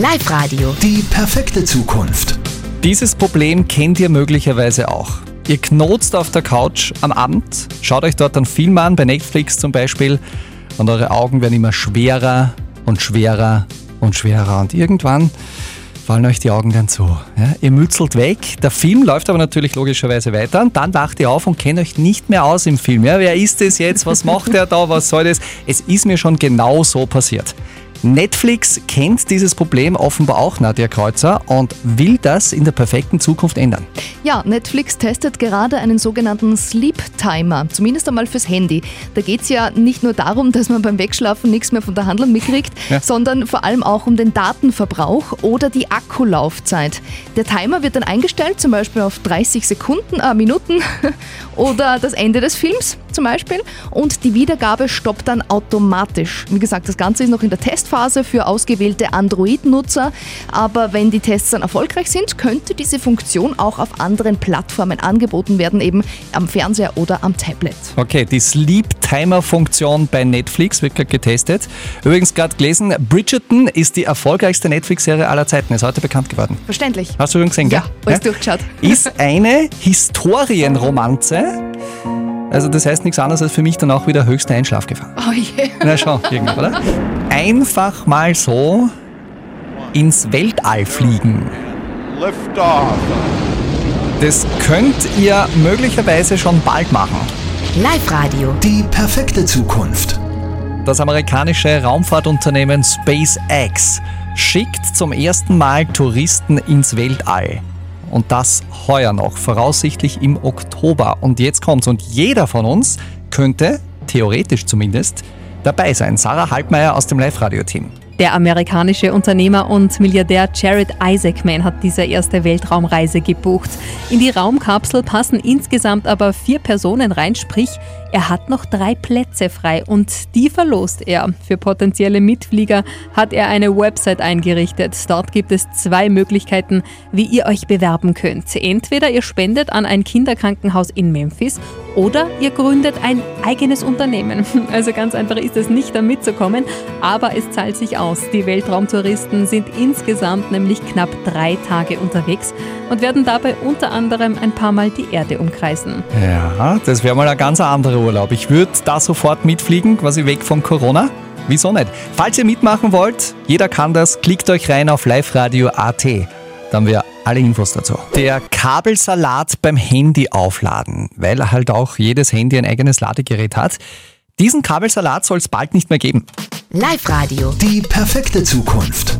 Live Radio. Die perfekte Zukunft. Dieses Problem kennt ihr möglicherweise auch. Ihr knotzt auf der Couch am Abend, schaut euch dort einen Film an, bei Netflix zum Beispiel, und eure Augen werden immer schwerer und schwerer und schwerer. Und irgendwann fallen euch die Augen dann zu. Ja, ihr mützelt weg, der Film läuft aber natürlich logischerweise weiter und dann wacht ihr auf und kennt euch nicht mehr aus im Film. Ja, wer ist es jetzt? Was macht er da? Was soll das? Es ist mir schon genau so passiert. Netflix kennt dieses Problem offenbar auch, Nadja Kreuzer, und will das in der perfekten Zukunft ändern. Ja, Netflix testet gerade einen sogenannten Sleep Timer, zumindest einmal fürs Handy. Da geht es ja nicht nur darum, dass man beim Wegschlafen nichts mehr von der Handlung mitkriegt, ja. sondern vor allem auch um den Datenverbrauch oder die Akkulaufzeit. Der Timer wird dann eingestellt, zum Beispiel auf 30 Sekunden, äh, Minuten oder das Ende des Films zum Beispiel, und die Wiedergabe stoppt dann automatisch. Wie gesagt, das Ganze ist noch in der Test Testphase für ausgewählte Android-Nutzer. Aber wenn die Tests dann erfolgreich sind, könnte diese Funktion auch auf anderen Plattformen angeboten werden, eben am Fernseher oder am Tablet. Okay, die Sleep Timer-Funktion bei Netflix wird gerade getestet. Übrigens gerade gelesen, Bridgerton ist die erfolgreichste Netflix-Serie aller Zeiten, ist heute bekannt geworden. Verständlich. Hast du schon gesehen, ja, gell? Ja, durchgeschaut. Ist eine Historienromanze also das heißt nichts anderes als für mich dann auch wieder höchste Einschlafgefahr. Oh je. Na schon, irgendwie, oder? Einfach mal so ins Weltall fliegen. Das könnt ihr möglicherweise schon bald machen. Live Radio. Die perfekte Zukunft. Das amerikanische Raumfahrtunternehmen SpaceX schickt zum ersten Mal Touristen ins Weltall. Und das heuer noch, voraussichtlich im Oktober. Und jetzt kommt's. Und jeder von uns könnte, theoretisch zumindest, dabei sein. Sarah Halbmeier aus dem Live-Radio-Team. Der amerikanische Unternehmer und Milliardär Jared Isaacman hat diese erste Weltraumreise gebucht. In die Raumkapsel passen insgesamt aber vier Personen rein, sprich er hat noch drei Plätze frei und die verlost er. Für potenzielle Mitflieger hat er eine Website eingerichtet. Dort gibt es zwei Möglichkeiten, wie ihr euch bewerben könnt. Entweder ihr spendet an ein Kinderkrankenhaus in Memphis oder ihr gründet ein eigenes Unternehmen. Also ganz einfach ist es nicht, da mitzukommen, aber es zahlt sich aus. Die Weltraumtouristen sind insgesamt nämlich knapp drei Tage unterwegs und werden dabei unter anderem ein paar Mal die Erde umkreisen. Ja, das wäre mal ein ganz anderer Urlaub. Ich würde da sofort mitfliegen, quasi weg von Corona. Wieso nicht? Falls ihr mitmachen wollt, jeder kann das, klickt euch rein auf liveradio.at. Dann haben wir alle Infos dazu. Der Kabelsalat beim Handy aufladen, weil halt auch jedes Handy ein eigenes Ladegerät hat. Diesen Kabelsalat soll es bald nicht mehr geben. Live Radio. Die perfekte Zukunft.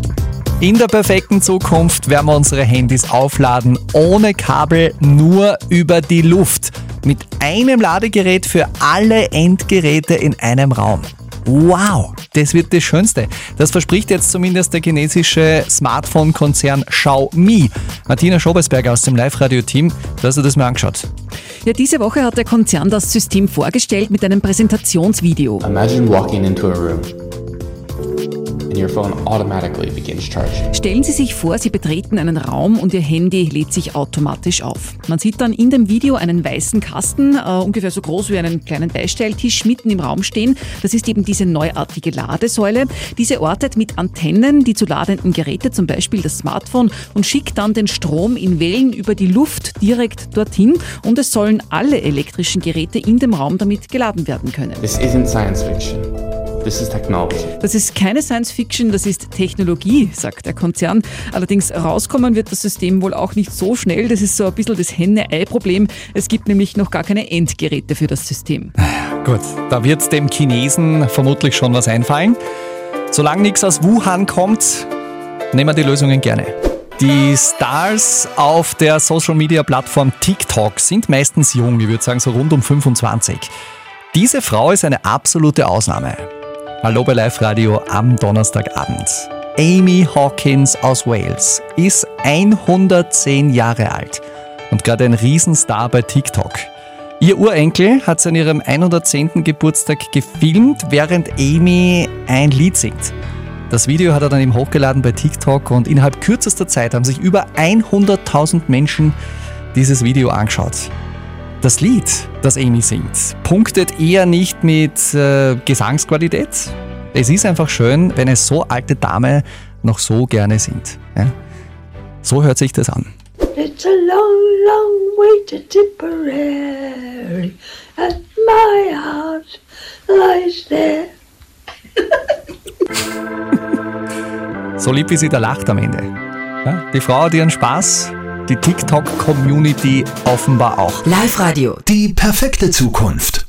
In der perfekten Zukunft werden wir unsere Handys aufladen ohne Kabel, nur über die Luft. Mit einem Ladegerät für alle Endgeräte in einem Raum. Wow, das wird das Schönste. Das verspricht jetzt zumindest der chinesische Smartphone-Konzern Xiaomi. Martina Schobesberger aus dem Live-Radio-Team, du hast dir das mal angeschaut. Ja, diese Woche hat der Konzern das System vorgestellt mit einem Präsentationsvideo. Imagine walking into a room Stellen Sie sich vor, Sie betreten einen Raum und Ihr Handy lädt sich automatisch auf. Man sieht dann in dem Video einen weißen Kasten, äh, ungefähr so groß wie einen kleinen Beistelltisch, mitten im Raum stehen. Das ist eben diese neuartige Ladesäule. Diese ortet mit Antennen die zu ladenden Geräte, zum Beispiel das Smartphone, und schickt dann den Strom in Wellen über die Luft direkt dorthin. Und es sollen alle elektrischen Geräte in dem Raum damit geladen werden können. This isn't science fiction. This is technology. Das ist keine Science Fiction, das ist Technologie, sagt der Konzern. Allerdings rauskommen wird das System wohl auch nicht so schnell. Das ist so ein bisschen das Henne-Ei-Problem. Es gibt nämlich noch gar keine Endgeräte für das System. Gut, da wird dem Chinesen vermutlich schon was einfallen. Solange nichts aus Wuhan kommt, nehmen wir die Lösungen gerne. Die Stars auf der Social Media Plattform TikTok sind meistens jung, ich würde sagen so rund um 25. Diese Frau ist eine absolute Ausnahme. Hallo bei Live Radio am Donnerstagabend. Amy Hawkins aus Wales ist 110 Jahre alt und gerade ein Riesenstar bei TikTok. Ihr Urenkel hat sie an ihrem 110. Geburtstag gefilmt, während Amy ein Lied singt. Das Video hat er dann eben hochgeladen bei TikTok und innerhalb kürzester Zeit haben sich über 100.000 Menschen dieses Video angeschaut. Das Lied, das Amy singt, punktet eher nicht mit äh, Gesangsqualität. Es ist einfach schön, wenn eine so alte Dame noch so gerne sind. Ja? So hört sich das an. It's a long, long way to Tipperary, and my heart lies there. So lieb wie sie da lacht am Ende. Ja? Die Frau hat ihren Spaß, die TikTok-Community offenbar auch. Live-Radio. Die perfekte Zukunft.